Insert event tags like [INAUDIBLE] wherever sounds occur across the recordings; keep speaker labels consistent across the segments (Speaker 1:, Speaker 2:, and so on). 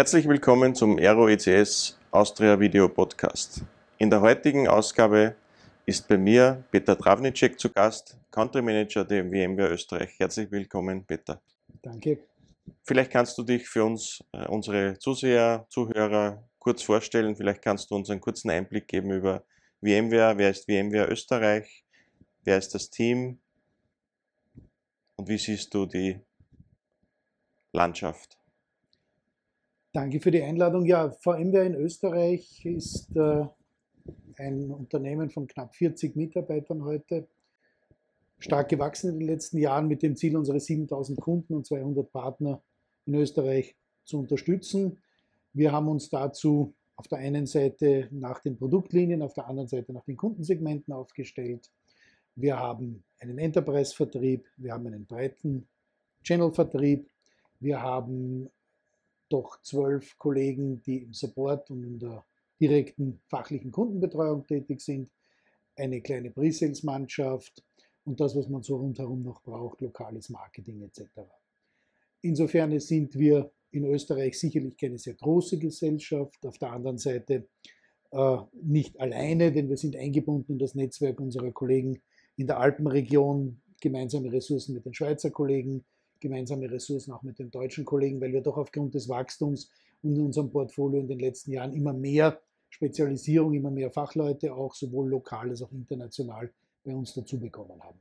Speaker 1: Herzlich willkommen zum Aero ECS Austria Video Podcast. In der heutigen Ausgabe ist bei mir Peter Travnicek zu Gast, Country Manager der VMware Österreich. Herzlich willkommen, Peter.
Speaker 2: Danke.
Speaker 1: Vielleicht kannst du dich für uns, äh, unsere Zuseher, Zuhörer kurz vorstellen. Vielleicht kannst du uns einen kurzen Einblick geben über VMware. Wer ist VMware Österreich? Wer ist das Team? Und wie siehst du die Landschaft?
Speaker 2: Danke für die Einladung. Ja, VMware in Österreich ist äh, ein Unternehmen von knapp 40 Mitarbeitern heute, stark gewachsen in den letzten Jahren mit dem Ziel, unsere 7000 Kunden und 200 Partner in Österreich zu unterstützen. Wir haben uns dazu auf der einen Seite nach den Produktlinien, auf der anderen Seite nach den Kundensegmenten aufgestellt. Wir haben einen Enterprise-Vertrieb, wir haben einen breiten Channel-Vertrieb, wir haben doch zwölf Kollegen, die im Support und in der direkten fachlichen Kundenbetreuung tätig sind, eine kleine Pre-Sales-Mannschaft und das, was man so rundherum noch braucht, lokales Marketing etc. Insofern sind wir in Österreich sicherlich keine sehr große Gesellschaft, auf der anderen Seite äh, nicht alleine, denn wir sind eingebunden in das Netzwerk unserer Kollegen in der Alpenregion, gemeinsame Ressourcen mit den Schweizer Kollegen, gemeinsame Ressourcen auch mit den deutschen Kollegen, weil wir doch aufgrund des Wachstums in unserem Portfolio in den letzten Jahren immer mehr Spezialisierung, immer mehr Fachleute auch sowohl lokal als auch international bei uns dazu bekommen haben.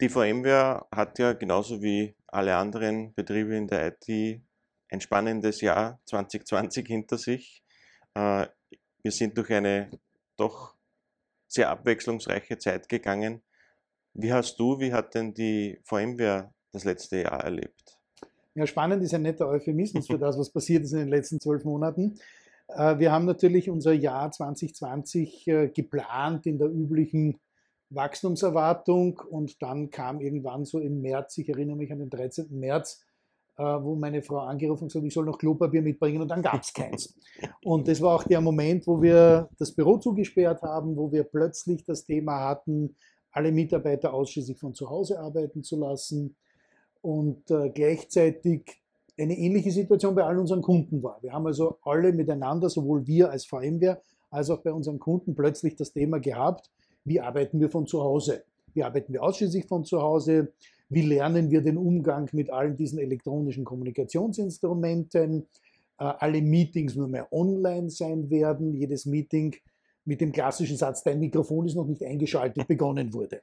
Speaker 1: Die VMware hat ja genauso wie alle anderen Betriebe in der IT ein spannendes Jahr 2020 hinter sich. Äh, wir sind durch eine doch sehr abwechslungsreiche Zeit gegangen. Wie hast du, wie hat denn die VMware das letzte Jahr erlebt?
Speaker 2: Ja, spannend ist ein netter Euphemismus für [LAUGHS] das, was passiert ist in den letzten zwölf Monaten. Äh, wir haben natürlich unser Jahr 2020 äh, geplant in der üblichen Wachstumserwartung und dann kam irgendwann so im März, ich erinnere mich an den 13. März, äh, wo meine Frau angerufen und gesagt, ich soll noch Klopapier mitbringen und dann gab es keins. Und das war auch der Moment, wo wir das Büro zugesperrt haben, wo wir plötzlich das Thema hatten, alle Mitarbeiter ausschließlich von zu Hause arbeiten zu lassen und äh, gleichzeitig eine ähnliche Situation bei allen unseren Kunden war. Wir haben also alle miteinander, sowohl wir als VMware als auch bei unseren Kunden plötzlich das Thema gehabt, wie arbeiten wir von zu Hause? Wie arbeiten wir ausschließlich von zu Hause? Wie lernen wir den Umgang mit allen diesen elektronischen Kommunikationsinstrumenten? Äh, alle Meetings nur mehr online sein werden, jedes Meeting mit dem klassischen Satz, dein Mikrofon ist noch nicht eingeschaltet, [LAUGHS] begonnen wurde.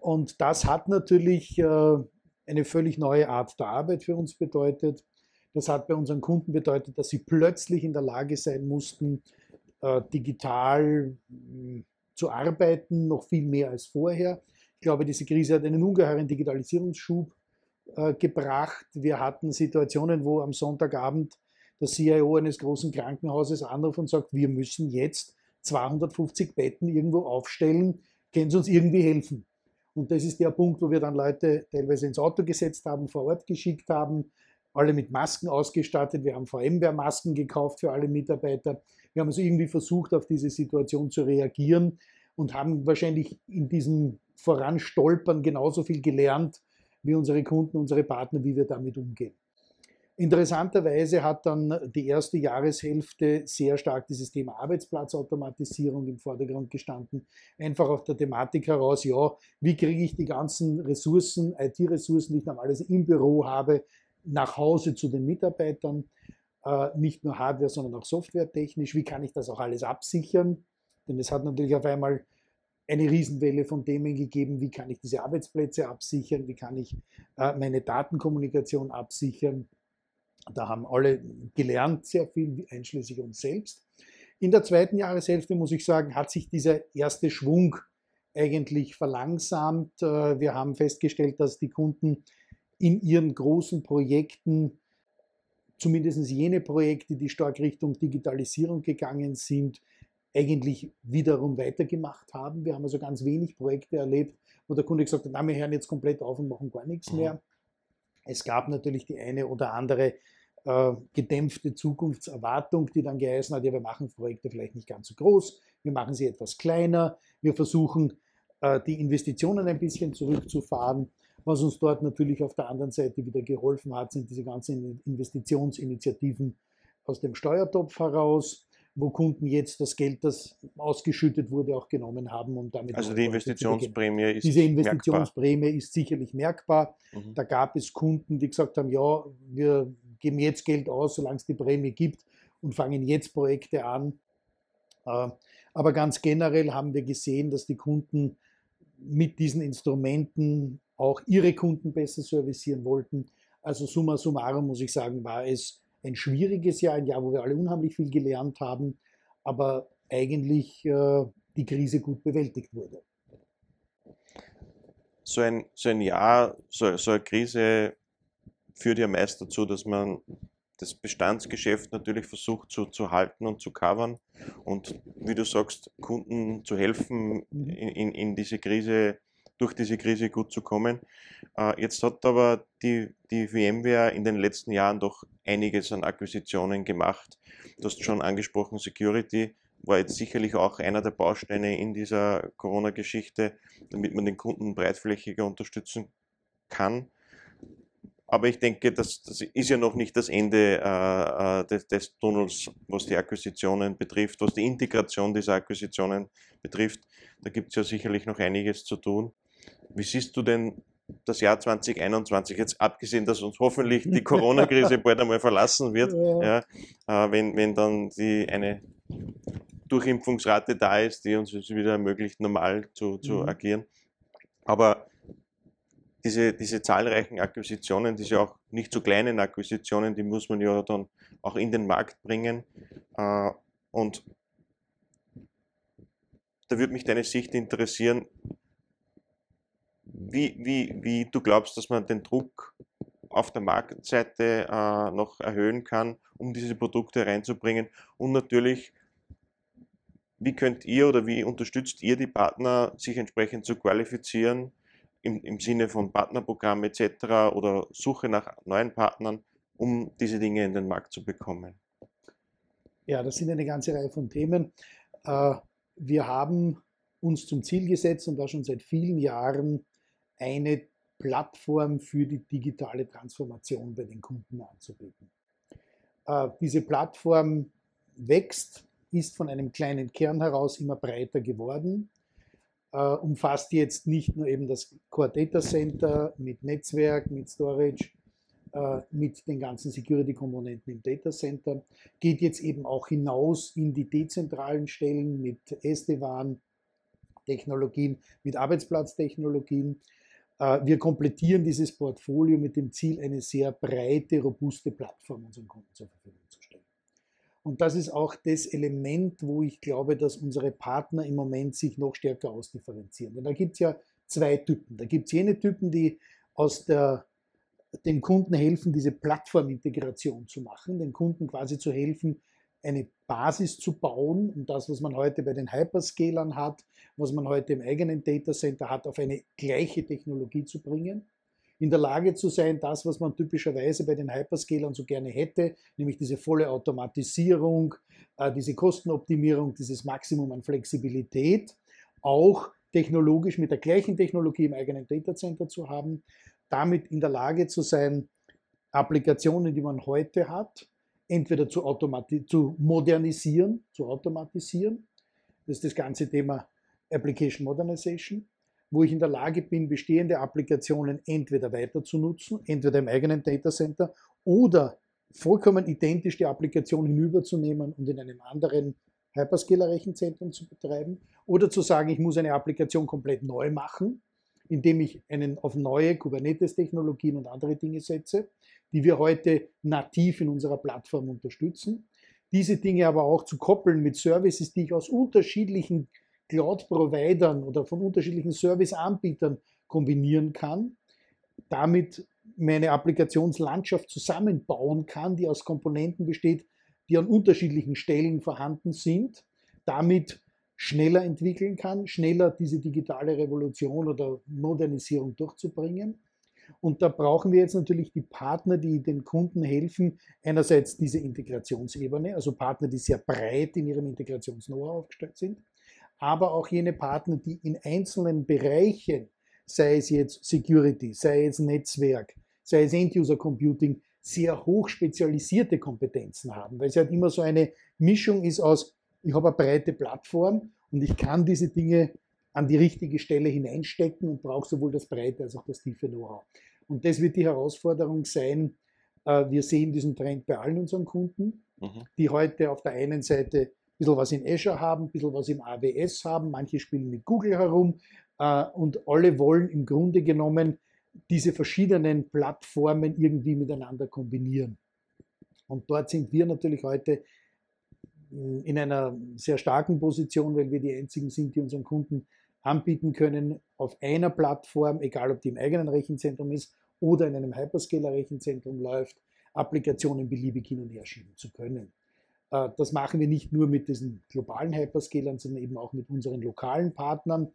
Speaker 2: Und das hat natürlich äh, eine völlig neue Art der Arbeit für uns bedeutet. Das hat bei unseren Kunden bedeutet, dass sie plötzlich in der Lage sein mussten, äh, digital hm, zu arbeiten, noch viel mehr als vorher. Ich glaube, diese Krise hat einen ungeheuren Digitalisierungsschub äh, gebracht. Wir hatten Situationen, wo am Sonntagabend der CIO eines großen Krankenhauses anruft und sagt, wir müssen jetzt 250 Betten irgendwo aufstellen, können Sie uns irgendwie helfen? Und das ist der Punkt, wo wir dann Leute teilweise ins Auto gesetzt haben, vor Ort geschickt haben, alle mit Masken ausgestattet. Wir haben VMware-Masken gekauft für alle Mitarbeiter. Wir haben also irgendwie versucht, auf diese Situation zu reagieren und haben wahrscheinlich in diesem Voranstolpern genauso viel gelernt wie unsere Kunden, unsere Partner, wie wir damit umgehen. Interessanterweise hat dann die erste Jahreshälfte sehr stark dieses Thema Arbeitsplatzautomatisierung im Vordergrund gestanden. Einfach auf der Thematik heraus, ja, wie kriege ich die ganzen Ressourcen, IT-Ressourcen, die ich normalerweise im Büro habe, nach Hause zu den Mitarbeitern. Äh, nicht nur Hardware, sondern auch softwaretechnisch. Wie kann ich das auch alles absichern? Denn es hat natürlich auf einmal eine Riesenwelle von Themen gegeben, wie kann ich diese Arbeitsplätze absichern, wie kann ich äh, meine Datenkommunikation absichern. Da haben alle gelernt sehr viel, einschließlich uns selbst. In der zweiten Jahreshälfte, muss ich sagen, hat sich dieser erste Schwung eigentlich verlangsamt. Äh, wir haben festgestellt, dass die Kunden in ihren großen Projekten, zumindest jene Projekte, die stark Richtung Digitalisierung gegangen sind, eigentlich wiederum weitergemacht haben. Wir haben also ganz wenig Projekte erlebt, wo der Kunde gesagt hat, na, wir hören jetzt komplett auf und machen gar nichts mhm. mehr. Es gab natürlich die eine oder andere äh, gedämpfte Zukunftserwartung, die dann geheißen hat, ja, wir machen Projekte vielleicht nicht ganz so groß, wir machen sie etwas kleiner, wir versuchen, äh, die Investitionen ein bisschen zurückzufahren. Was uns dort natürlich auf der anderen Seite wieder geholfen hat, sind diese ganzen Investitionsinitiativen aus dem Steuertopf heraus, wo Kunden jetzt das Geld, das ausgeschüttet wurde, auch genommen haben und damit.
Speaker 1: Also die Investitionsprämie ist
Speaker 2: Diese Investitionsprämie merkbar. ist sicherlich merkbar. Mhm. Da gab es Kunden, die gesagt haben, ja, wir geben jetzt Geld aus, solange es die Prämie gibt und fangen jetzt Projekte an. Äh, aber ganz generell haben wir gesehen, dass die Kunden mit diesen Instrumenten auch ihre Kunden besser servicieren wollten. Also summa summarum muss ich sagen, war es ein schwieriges Jahr, ein Jahr, wo wir alle unheimlich viel gelernt haben, aber eigentlich äh, die Krise gut bewältigt wurde.
Speaker 1: So ein, so ein Jahr, so, so eine Krise führt ja meist dazu, dass man das Bestandsgeschäft natürlich versucht zu, zu halten und zu covern und wie du sagst, Kunden zu helfen, mhm. in, in, in diese Krise, durch diese Krise gut zu kommen. Äh, jetzt hat aber die, die VMware in den letzten Jahren doch einiges an Akquisitionen gemacht. Du hast schon angesprochen, Security war jetzt sicherlich auch einer der Bausteine in dieser Corona-Geschichte, damit man den Kunden breitflächiger unterstützen kann. Aber ich denke, das, das ist ja noch nicht das Ende äh, äh, des, des, Tunnels, was die Akquisitionen betrifft, was die Integration dieser Akquisitionen betrifft. Da gibt es ja sicherlich noch einiges zu tun. Wie siehst du denn das Jahr 2021, jetzt abgesehen, dass uns hoffentlich die Corona-Krise [LAUGHS] bald einmal verlassen wird, ja. ja äh, wenn, wenn dann die, eine Durchimpfungsrate da ist, die uns wieder ermöglicht, normal zu, zu mhm. agieren. Aber diese, diese zahlreichen Akquisitionen, diese auch nicht so kleinen Akquisitionen, die muss man ja dann auch in den Markt bringen. Äh, und da würde mich deine Sicht interessieren, wie, wie, wie du glaubst, dass man den Druck auf der Marktseite äh, noch erhöhen kann, um diese Produkte reinzubringen. Und natürlich, wie könnt ihr oder wie unterstützt ihr die Partner, sich entsprechend zu qualifizieren, im, im Sinne von Partnerprogramm etc. oder Suche nach neuen Partnern, um diese Dinge in den Markt zu bekommen?
Speaker 2: Ja, das sind eine ganze Reihe von Themen. Äh, wir haben uns zum Ziel gesetzt und da schon seit vielen Jahren eine Plattform für die digitale Transformation bei den Kunden anzubieten. Äh, diese Plattform wächst, ist von einem kleinen Kern heraus immer breiter geworden umfasst jetzt nicht nur eben das Core Data Center mit Netzwerk, mit Storage, äh, mit den ganzen Security-Komponenten im Data Center, geht jetzt eben auch hinaus in die dezentralen Stellen mit SD-WAN-Technologien, mit Arbeitsplatztechnologien. Äh, wir komplettieren dieses Portfolio mit dem Ziel, eine sehr breite, robuste Plattform unseren Kunden zur Verfügung zu stellen. Und das ist auch das Element, wo ich glaube, dass unsere Partner im Moment sich noch stärker ausdifferenzieren. Denn da gibt es ja zwei Typen. Da gibt es jene Typen, die aus der, den Kunden helfen, diese Plattformintegration zu machen, den Kunden quasi zu helfen, eine Basis zu bauen, um das, was man heute bei den Hyperscalern hat, was man heute im eigenen Datacenter hat, auf eine gleiche Technologie zu bringen in der Lage zu sein, das, was man typischerweise bei den Hyperscalern so gerne hätte, nämlich diese volle Automatisierung, äh, diese Kostenoptimierung, dieses Maximum an Flexibilität, auch technologisch mit der gleichen Technologie im eigenen Datacenter zu haben, damit in der Lage zu sein, Applikationen, die man heute hat, entweder zu, zu modernisieren, zu automatisieren. Das ist das ganze Thema Application Modernization wo ich in der Lage bin, bestehende Applikationen entweder weiter zu nutzen, entweder im eigenen Datacenter oder vollkommen identisch die Applikation hinüberzunehmen und in einem anderen Hyperscaler-Rechenzentrum zu betreiben oder zu sagen, ich muss eine Applikation komplett neu machen, indem ich einen auf neue Kubernetes-Technologien und andere Dinge setze, die wir heute nativ in unserer Plattform unterstützen. Diese Dinge aber auch zu koppeln mit Services, die ich aus unterschiedlichen Cloud-Providern oder von unterschiedlichen Service-Anbietern kombinieren kann, damit meine Applikationslandschaft zusammenbauen kann, die aus Komponenten besteht, die an unterschiedlichen Stellen vorhanden sind, damit schneller entwickeln kann, schneller diese digitale Revolution oder Modernisierung durchzubringen. Und da brauchen wir jetzt natürlich die Partner, die den Kunden helfen. Einerseits diese Integrationsebene, also Partner, die sehr breit in ihrem Integrations-Know-how aufgestellt sind aber auch jene Partner, die in einzelnen Bereichen sei es jetzt Security, sei es Netzwerk, sei es End-User Computing, sehr hoch spezialisierte Kompetenzen haben, weil es halt immer so eine Mischung ist aus, ich habe eine breite Plattform und ich kann diese Dinge an die richtige Stelle hineinstecken und brauche sowohl das breite als auch das tiefe Know-how. Und das wird die Herausforderung sein. Äh, wir sehen diesen Trend bei allen unseren Kunden, mhm. die heute auf der einen Seite bisschen was in Azure haben, ein bisschen was im AWS haben, manche spielen mit Google herum äh, und alle wollen im Grunde genommen diese verschiedenen Plattformen irgendwie miteinander kombinieren. Und dort sind wir natürlich heute hm, in einer sehr starken Position, weil wir die einzigen sind, die unseren Kunden anbieten können, auf einer Plattform, egal ob die im eigenen Rechenzentrum ist oder in einem Hyperscaler-Rechenzentrum läuft, Applikationen beliebig hin und her schieben zu können. Äh, das machen wir nicht nur mit diesen globalen Hyperscalern, sondern eben auch mit unseren lokalen Partnern.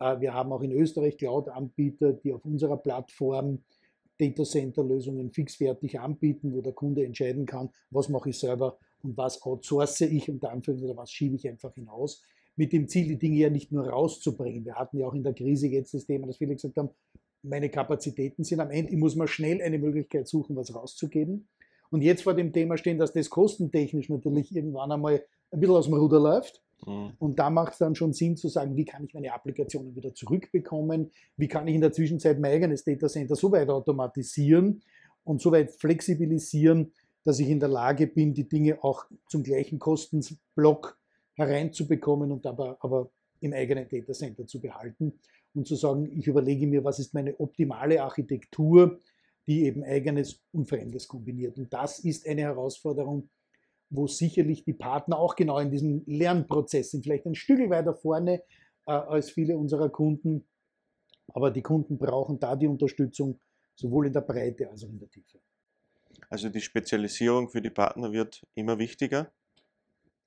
Speaker 2: Äh, wir haben auch in Österreich Cloud-Anbieter, die auf unserer Plattform Datacenter-Lösungen fixfertig anbieten, wo der Kunde entscheiden kann, was mache ich selber und was outsource ich und dann oder was schiebe ich einfach hinaus mit dem Ziel, die Dinge ja nicht nur rauszubringen. Wir hatten ja auch in der Krise jetzt das Thema, dass viele gesagt haben, meine Kapazitäten sind am Ende, ich muss mal schnell eine Möglichkeit suchen, was rauszugeben. Und jetzt vor dem Thema stehen, dass das kostentechnisch natürlich irgendwann einmal ein bisschen aus dem Ruder läuft. Mhm. Und da macht es dann schon Sinn zu sagen, wie kann ich meine Applikationen wieder zurückbekommen? Wie kann ich in der Zwischenzeit mein eigenes Datacenter so weit automatisieren und so weit flexibilisieren, dass ich in der Lage bin, die Dinge auch zum gleichen Kostenblock hereinzubekommen und aber, aber im eigenen Datacenter zu behalten und zu sagen, ich überlege mir, was ist meine optimale Architektur, die eben eigenes und Fremdes kombiniert. Und das ist eine Herausforderung, wo sicherlich die Partner auch genau in diesem Lernprozess sind, vielleicht ein Stück weiter vorne äh, als viele unserer Kunden. Aber die Kunden brauchen da die Unterstützung sowohl in der Breite als auch in der Tiefe.
Speaker 1: Also die Spezialisierung für die Partner wird immer wichtiger?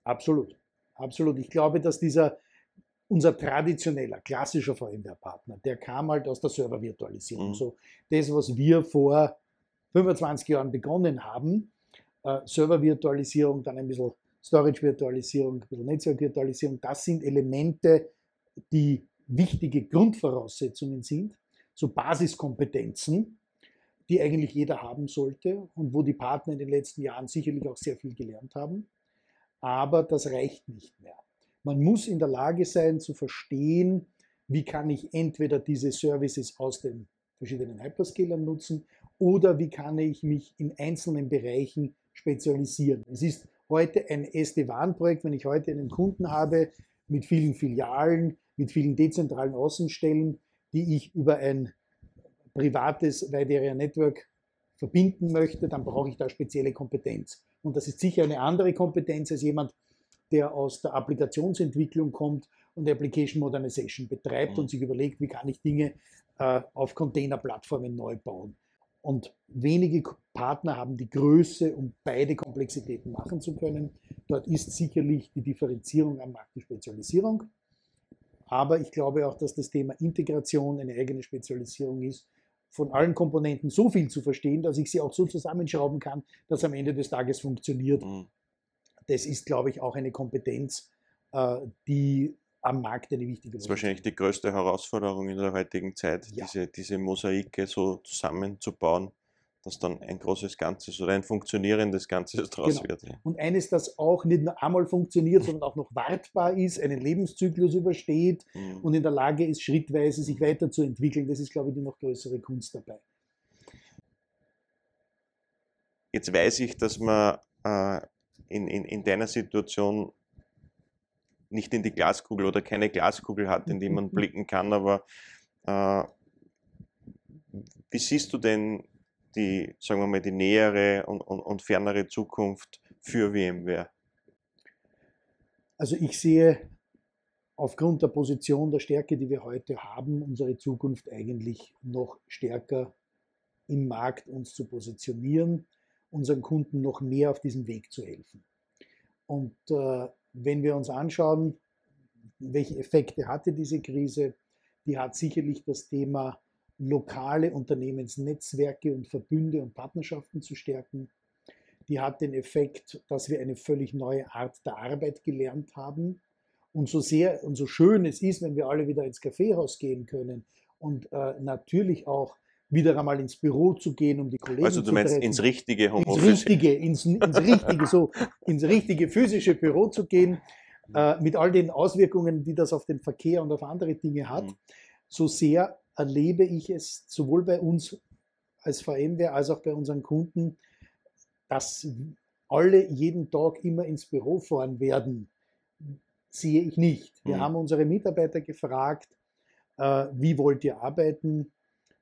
Speaker 2: Absolut. Absolut. Ich glaube, dass dieser unser traditioneller, klassischer VMware-Partner, der kam halt aus der Server-Virtualisierung. Mhm. So das, was wir vor 25 Jahren begonnen haben, äh, Server-Virtualisierung, dann ein bisschen Storage-Virtualisierung, ein bisschen Netzwerk-Virtualisierung, das sind Elemente, die wichtige Grundvoraussetzungen sind, so Basiskompetenzen, die eigentlich jeder haben sollte und wo die Partner in den letzten Jahren sicherlich auch sehr viel gelernt haben aber das reicht nicht mehr. Man muss in der Lage sein zu verstehen, wie kann ich entweder diese Services aus den verschiedenen Hyperscalern nutzen oder wie kann ich mich in einzelnen Bereichen spezialisieren. Es ist heute ein SD-WAN-Projekt, wenn ich heute einen Kunden habe mit vielen Filialen, mit vielen dezentralen Außenstellen, die ich über ein privates Wide Area Network verbinden möchte, dann brauche ich da spezielle Kompetenz. Und das ist sicher eine andere Kompetenz als jemand, der aus der Applikationsentwicklung kommt und Application Modernization betreibt mhm. und sich überlegt, wie kann ich Dinge äh, auf Containerplattformen neu bauen. Und wenige Partner haben die Größe, um beide Komplexitäten machen zu können. Dort ist sicherlich die Differenzierung am Markt die Spezialisierung. Aber ich glaube auch, dass das Thema Integration eine eigene Spezialisierung ist von allen Komponenten so viel zu verstehen, dass ich sie auch so zusammenschrauben kann, dass am Ende des Tages funktioniert. Mhm. Das ist, glaube ich, auch eine Kompetenz, äh, die am Markt eine wichtige
Speaker 1: Das ist wahrscheinlich die größte Herausforderung in der heutigen Zeit, ja. diese, diese Mosaike so zusammenzubauen dass dann ein großes Ganzes oder ein funktionierendes Ganzes draus genau. wird. Ja.
Speaker 2: Und eines, das auch nicht nur einmal funktioniert, sondern auch noch wartbar ist, einen Lebenszyklus übersteht mhm. und in der Lage ist, schrittweise sich weiterzuentwickeln. Das ist, glaube ich, die noch größere Kunst dabei.
Speaker 1: Jetzt weiß ich, dass man äh, in, in, in deiner Situation nicht in die Glaskugel oder keine Glaskugel hat, in die man [LAUGHS] blicken kann, aber äh, wie siehst du denn die, sagen wir mal, die nähere und, und, und fernere Zukunft für VMware?
Speaker 2: Also ich sehe aufgrund der Position, der Stärke, die wir heute haben, unsere Zukunft eigentlich noch stärker im Markt uns zu positionieren, unseren Kunden noch mehr auf diesem Weg zu helfen. Und äh, wenn wir uns anschauen, welche Effekte hatte diese Krise, die hat sicherlich das Thema lokale Unternehmensnetzwerke und Verbünde und Partnerschaften zu stärken. Die hat den Effekt, dass wir eine völlig neue Art der Arbeit gelernt haben. Und so sehr und so schön es ist, wenn wir alle wieder ins Kaffeehaus gehen können und äh, natürlich auch wieder einmal ins Büro zu gehen, um die Kollegen
Speaker 1: Also du meinst
Speaker 2: treffen.
Speaker 1: ins richtige
Speaker 2: ins
Speaker 1: Homeoffice?
Speaker 2: richtige, ins, ins richtige, so ins richtige physische Büro zu gehen, äh, mit all den Auswirkungen, die das auf den Verkehr und auf andere Dinge hat.
Speaker 1: Mhm.
Speaker 2: So sehr erlebe ich es sowohl bei uns als VMware als auch bei unseren Kunden, dass alle jeden Tag immer ins Büro fahren werden, sehe ich nicht. Wir
Speaker 1: Mhm.
Speaker 2: haben unsere Mitarbeiter gefragt, äh, wie wollt ihr arbeiten?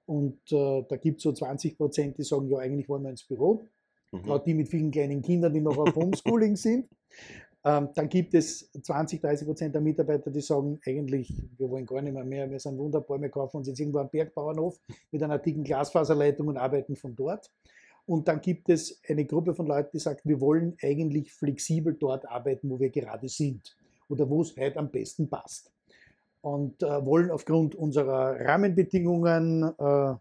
Speaker 2: Und äh, da gibt es so 20 Prozent, die sagen, ja, eigentlich wollen wir ins Büro.
Speaker 1: Mhm.
Speaker 2: Gerade die mit vielen kleinen Kindern, die noch auf Homeschooling sind. [LAUGHS] Ähm, dann gibt es 20, 30 Prozent der Mitarbeiter, die sagen, eigentlich, wir wollen gar nicht mehr mehr, wir sind wunderbar, wir kaufen uns jetzt irgendwo einen Bergbauernhof mit einer dicken Glasfaserleitung und arbeiten von dort. Und dann gibt es eine Gruppe von Leuten, die sagt, wir wollen eigentlich flexibel dort arbeiten, wo wir gerade sind oder wo es heute am besten passt. Und äh, wollen aufgrund unserer Rahmenbedingungen, äh,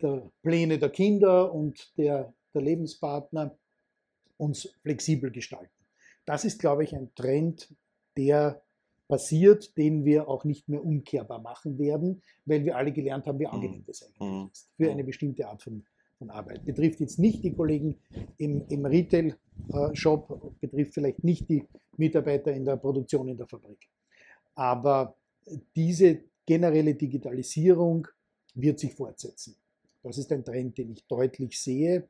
Speaker 2: der Pläne der Kinder und der, der Lebenspartner uns flexibel gestalten. Das ist, glaube ich, ein Trend, der passiert, den wir auch nicht mehr umkehrbar machen werden, weil wir alle gelernt haben, wie angenehm das eigentlich
Speaker 1: Mhm.
Speaker 2: ist für eine bestimmte Art von, von Arbeit. Betrifft jetzt nicht die Kollegen im, im Retail-Shop, betrifft vielleicht nicht die Mitarbeiter in der Produktion in der Fabrik. Aber diese generelle Digitalisierung wird sich fortsetzen. Das ist ein Trend, den ich deutlich sehe.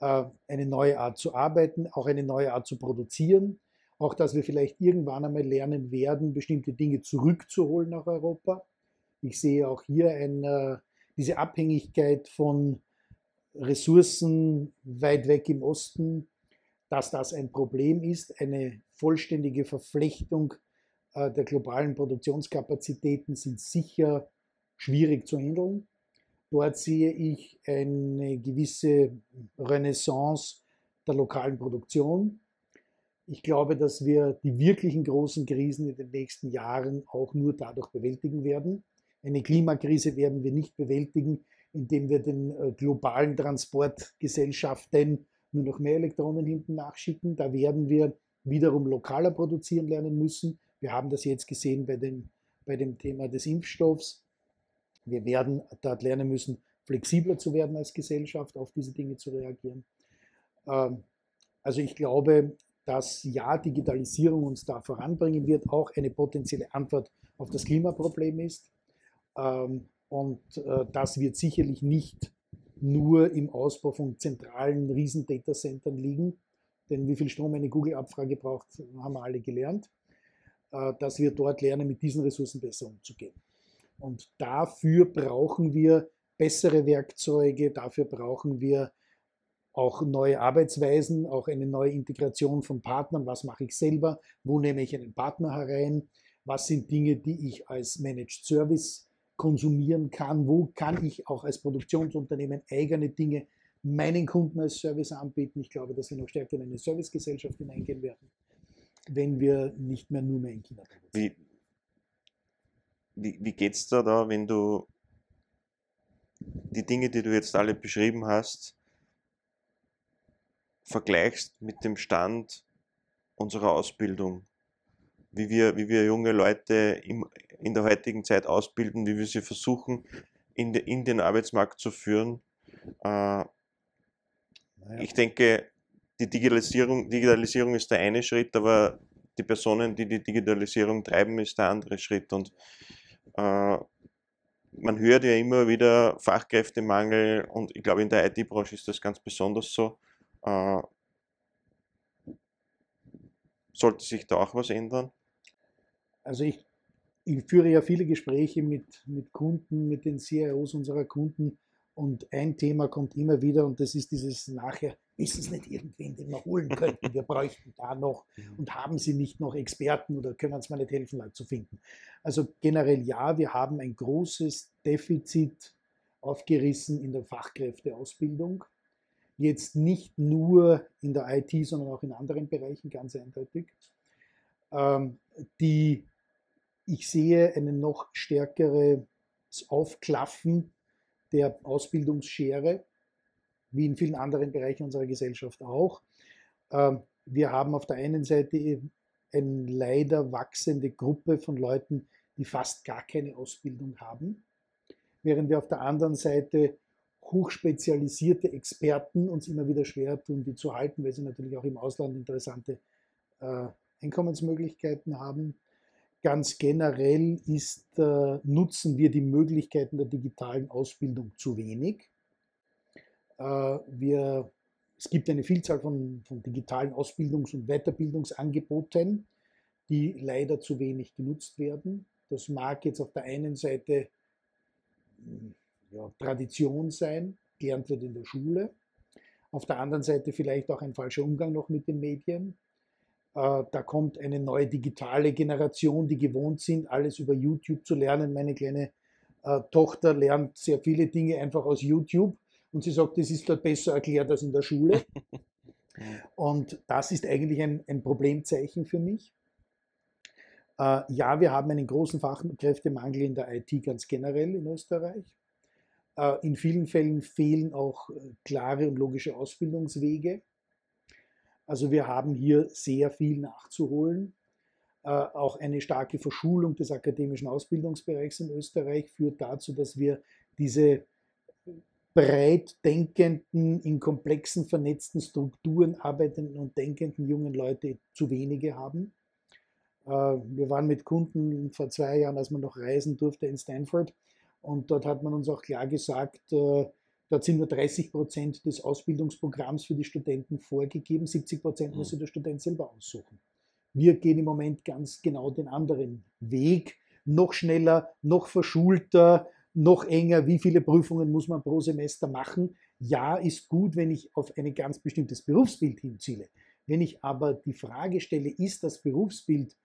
Speaker 2: Äh, Eine neue Art zu arbeiten, auch eine neue Art zu produzieren. Auch, dass wir vielleicht irgendwann einmal lernen werden, bestimmte Dinge zurückzuholen nach Europa. Ich sehe auch hier ein, diese Abhängigkeit von Ressourcen weit weg im Osten, dass das ein Problem ist. Eine vollständige Verflechtung äh, der globalen Produktionskapazitäten sind sicher schwierig zu handeln. Dort sehe ich eine gewisse Renaissance der lokalen Produktion. Ich glaube, dass wir die wirklichen großen Krisen in den nächsten Jahren auch nur dadurch bewältigen werden. Eine Klimakrise werden wir nicht bewältigen, indem wir den äh, globalen Transportgesellschaften nur noch mehr Elektronen hinten nachschicken. Da werden wir wiederum lokaler produzieren lernen müssen. Wir haben das jetzt gesehen bei dem, bei dem Thema des Impfstoffs. Wir werden dort lernen müssen, flexibler zu werden als Gesellschaft, auf diese Dinge zu reagieren. Ähm, Also ich glaube, dass ja, Digitalisierung uns da voranbringen wird, auch eine potenzielle Antwort auf das Klimaproblem ist. Ähm, Und äh, das wird sicherlich nicht nur im Ausbau von zentralen Riesen-Datacentern liegen, denn wie viel Strom eine Google-Abfrage braucht, haben wir alle gelernt, dass wir dort lernen, mit diesen Ressourcen besser umzugehen. Und dafür brauchen wir bessere Werkzeuge, dafür brauchen wir auch neue Arbeitsweisen, auch eine neue Integration von Partnern. Was mache ich selber? Wo nehme ich einen Partner herein? Was sind Dinge, die ich als Managed Service konsumieren kann? Wo kann ich auch als Produktionsunternehmen eigene Dinge meinen Kunden als Service anbieten? Ich glaube, dass wir noch stärker in eine Servicegesellschaft hineingehen werden, wenn wir nicht mehr nur mehr in China produzieren.
Speaker 1: Wie, wie, wie geht es da, da, wenn du die Dinge, die du jetzt alle beschrieben hast, vergleichst mit dem Stand unserer Ausbildung? Wie wir, wie wir junge Leute im, in der heutigen Zeit ausbilden, wie wir sie versuchen, in, de, in den Arbeitsmarkt zu führen. Äh,
Speaker 2: Naja.
Speaker 1: ich denke, die Digitalisierung, Digitalisierung ist der eine Schritt, aber die Personen, die die Digitalisierung treiben, ist der andere Schritt. Und äh, man hört ja immer wieder Fachkräftemangel und ich glaube, in der IT-Branche ist das ganz besonders so. Äh, sollte sich da auch was ändern?
Speaker 2: Also ich, ich führe ja viele Gespräche mit, mit Kunden, mit den CIOs unserer Kunden und ein Thema kommt immer wieder und das ist dieses nachher, ist es nicht irgendwen, den wir holen könnten? Wir bräuchten da noch [LAUGHS] und haben Sie nicht noch Experten oder können uns mal nicht helfen, Leute zu finden? Also generell ja, wir haben ein großes Defizit aufgerissen in der Fachkräfteausbildung. Jetzt nicht nur in der IT, sondern auch in anderen Bereichen, ganz eindeutig. Ähm, die, ich sehe ein noch stärkeres Aufklaffen der Ausbildungsschere, wie in vielen anderen Bereichen unserer Gesellschaft auch. Ähm, wir haben auf der einen Seite eine leider wachsende Gruppe von Leuten, die fast gar keine Ausbildung haben, während wir auf der anderen Seite hochspezialisierte Experten uns immer wieder schwer tun, die zu halten, weil sie natürlich auch im Ausland interessante äh, Einkommensmöglichkeiten haben. Ganz generell ist, äh, nutzen wir die Möglichkeiten der digitalen Ausbildung zu wenig. Äh, wir, es gibt eine Vielzahl von, von digitalen Ausbildungs- und Weiterbildungsangeboten, die leider zu wenig genutzt werden. Das mag jetzt auf der einen Seite hm, ja, Tradition sein, gelernt wird in der Schule. Auf der anderen Seite vielleicht auch ein falscher Umgang noch mit den Medien. Äh, da kommt eine neue digitale Generation, die gewohnt sind, alles über YouTube zu lernen. Meine kleine äh, Tochter lernt sehr viele Dinge einfach aus YouTube und sie sagt, das ist dort besser erklärt als in der Schule. [LAUGHS] Und das ist eigentlich ein, ein Problemzeichen für mich. Äh, ja, wir haben einen großen Fachkräftemangel in der IT ganz generell in Österreich. Äh, in vielen Fällen fehlen auch äh, klare und logische Ausbildungswege. Also wir haben hier sehr viel nachzuholen. Äh, auch eine starke Verschulung des akademischen Ausbildungsbereichs in Österreich führt dazu, dass wir diese breit denkenden, in komplexen, vernetzten Strukturen arbeitenden und denkenden jungen Leute zu wenige haben. Wir waren mit Kunden vor zwei Jahren, als man noch reisen durfte in Stanford, und dort hat man uns auch klar gesagt, äh, dort sind nur 30 Prozent des Ausbildungsprogramms für die Studenten vorgegeben, 70 Prozent muss sich der Student selber aussuchen. Wir gehen im Moment ganz genau den anderen Weg, noch schneller, noch verschulter, noch enger, wie viele Prüfungen muss man pro Semester machen. Ja, ist gut, wenn ich auf ein ganz bestimmtes Berufsbild hinziele. Wenn ich aber die Frage stelle, ist das Berufsbild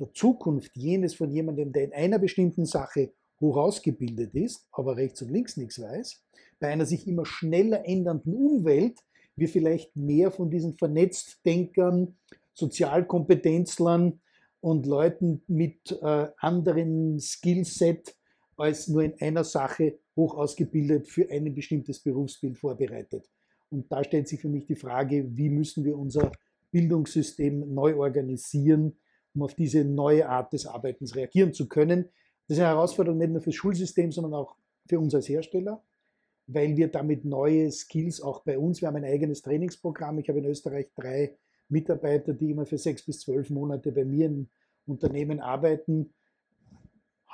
Speaker 2: der Zukunft jenes von jemandem, der in einer bestimmten Sache hoch ausgebildet ist, aber rechts und links nichts weiß, bei einer sich immer schneller ändernden Umwelt wir vielleicht mehr von diesen Vernetztdenkern, Sozialkompetenzlern und Leuten mit äh, anderen Skillset als nur in einer Sache hoch ausgebildet für ein bestimmtes Berufsbild vorbereitet. Und da stellt sich für mich die Frage, wie müssen wir unser Bildungssystem neu organisieren, um auf diese neue Art des Arbeitens reagieren zu können. Das ist eine Herausforderung nicht nur für das Schulsystem, sondern auch für uns als Hersteller, weil wir damit neue Skills auch bei uns, wir haben ein eigenes Trainingsprogramm. Ich habe in Österreich drei Mitarbeiter, die immer für sechs bis zwölf Monate bei mir im Unternehmen arbeiten.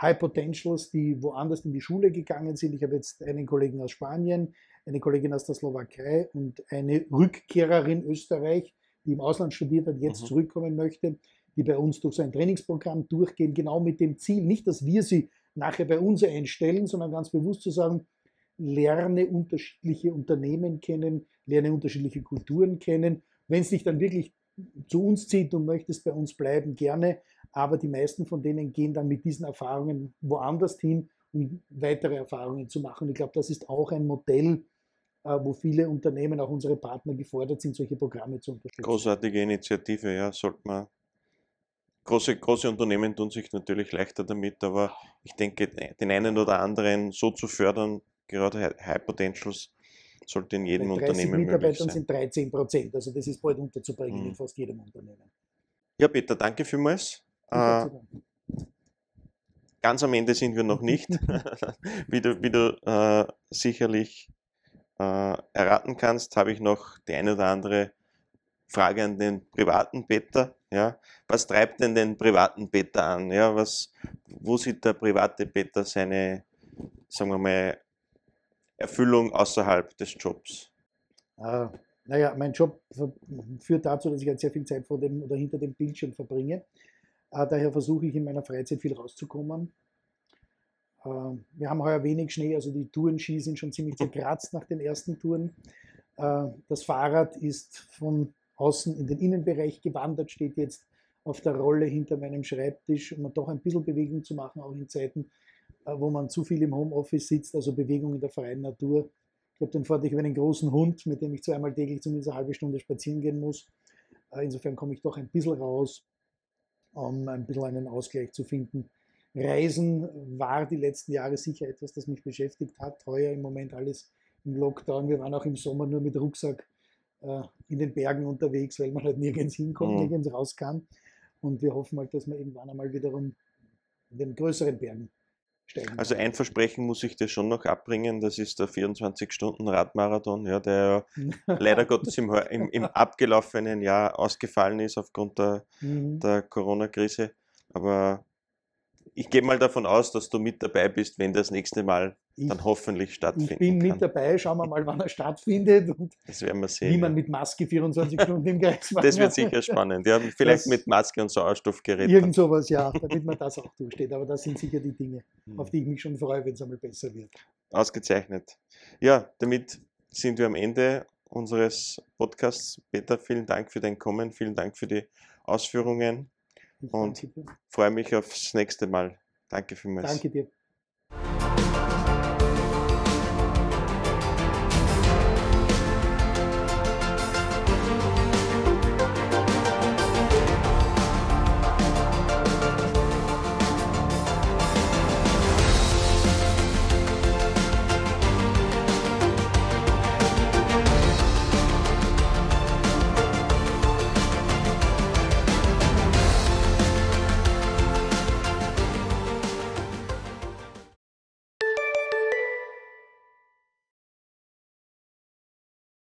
Speaker 2: High Potentials, die woanders in die Schule gegangen sind. Ich habe jetzt einen Kollegen aus Spanien, eine Kollegin aus der Slowakei und eine Rückkehrerin Österreich, die im Ausland studiert hat, jetzt mhm. zurückkommen möchte die bei uns durch so ein Trainingsprogramm durchgehen, genau mit dem Ziel, nicht, dass wir sie nachher bei uns einstellen, sondern ganz bewusst zu sagen, lerne unterschiedliche Unternehmen kennen, lerne unterschiedliche Kulturen kennen. Wenn es dich dann wirklich zu uns zieht und möchtest bei uns bleiben, gerne. Aber die meisten von denen gehen dann mit diesen Erfahrungen woanders hin, um weitere Erfahrungen zu machen. Ich glaube, das ist auch ein Modell, äh, wo viele Unternehmen, auch unsere Partner gefordert sind, solche Programme zu unterstützen.
Speaker 1: Großartige Initiative, ja, sollte man große, große Unternehmen tun sich natürlich leichter damit, aber ich denke, den einen oder anderen so zu fördern, gerade High Potentials, sollte in jedem Unternehmen
Speaker 2: möglich sein. Mitarbeitern sind 13 Prozent, also das ist bald unterzubringen mhm. in fast jedem Unternehmen.
Speaker 1: Ja, Peter, danke vielmals. Äh, ganz am Ende sind wir noch nicht, [LAUGHS] [LAUGHS] wie du, wie du äh, sicherlich äh, erraten kannst, habe ich noch die eine oder andere Frage an den privaten Peter. Ja, was treibt denn den privaten Peter an? Ja, was, wo sieht der private Peter seine, sagen wir mal, Erfüllung außerhalb des Jobs?
Speaker 2: Äh, naja, mein Job führt dazu, dass ich halt sehr viel Zeit vor dem oder hinter dem Bildschirm verbringe. Äh, daher versuche ich in meiner Freizeit viel rauszukommen. Äh, wir haben heuer wenig Schnee, also die Tourenski sind schon ziemlich [LAUGHS] zerkratzt nach den ersten Touren. Äh, das Fahrrad ist von außen in den Innenbereich gewandert, steht jetzt auf der Rolle hinter meinem Schreibtisch, um doch ein bisschen Bewegung zu machen, auch in Zeiten, äh, wo man zu viel im Homeoffice sitzt, also Bewegung in der freien Natur. Ich habe den Vorteil, ich habe einen großen Hund, mit dem ich zweimal täglich zumindest eine halbe Stunde spazieren gehen muss. Insofern komme ich doch ein bisschen raus, um ein bisschen einen Ausgleich zu finden. Reisen war die letzten Jahre sicher etwas, das mich beschäftigt hat. Heuer im Moment alles im Lockdown. Wir waren auch im Sommer nur mit Rucksack äh, in den Bergen unterwegs, weil man halt nirgends hinkommt, mhm. nirgends raus kann. Und wir hoffen halt, dass wir irgendwann einmal wiederum in den größeren Bergen steigen.
Speaker 1: Also ein Versprechen muss ich dir schon noch abbringen, das ist der 24-Stunden-Radmarathon, ja, der [LAUGHS] leider Gottes im, im, im, abgelaufenen Jahr ausgefallen ist aufgrund der, mhm. der Corona-Krise. Aber ich gehe mal davon aus, dass du mit dabei bist, wenn das nächste Mal ich, dann hoffentlich stattfindet.
Speaker 2: Ich bin
Speaker 1: kann.
Speaker 2: mit dabei, schauen wir mal, wann er stattfindet und
Speaker 1: das werden wir sehen,
Speaker 2: wie man mit Maske 24 Stunden im Kreis
Speaker 1: macht. [LAUGHS] Das wird sicher spannend. Ja, vielleicht das, mit Maske und Sauerstoffgerät.
Speaker 2: Irgend sowas, ja, damit man das auch durchsteht. Aber das sind sicher die Dinge, hm. auf die ich mich schon freue, wenn es einmal besser wird.
Speaker 1: Ausgezeichnet. Ja, damit sind wir am Ende unseres Podcasts. Peter, vielen Dank für dein Kommen, vielen Dank für die Ausführungen und freue mich aufs nächste Mal. Danke vielmals.
Speaker 2: Danke dir.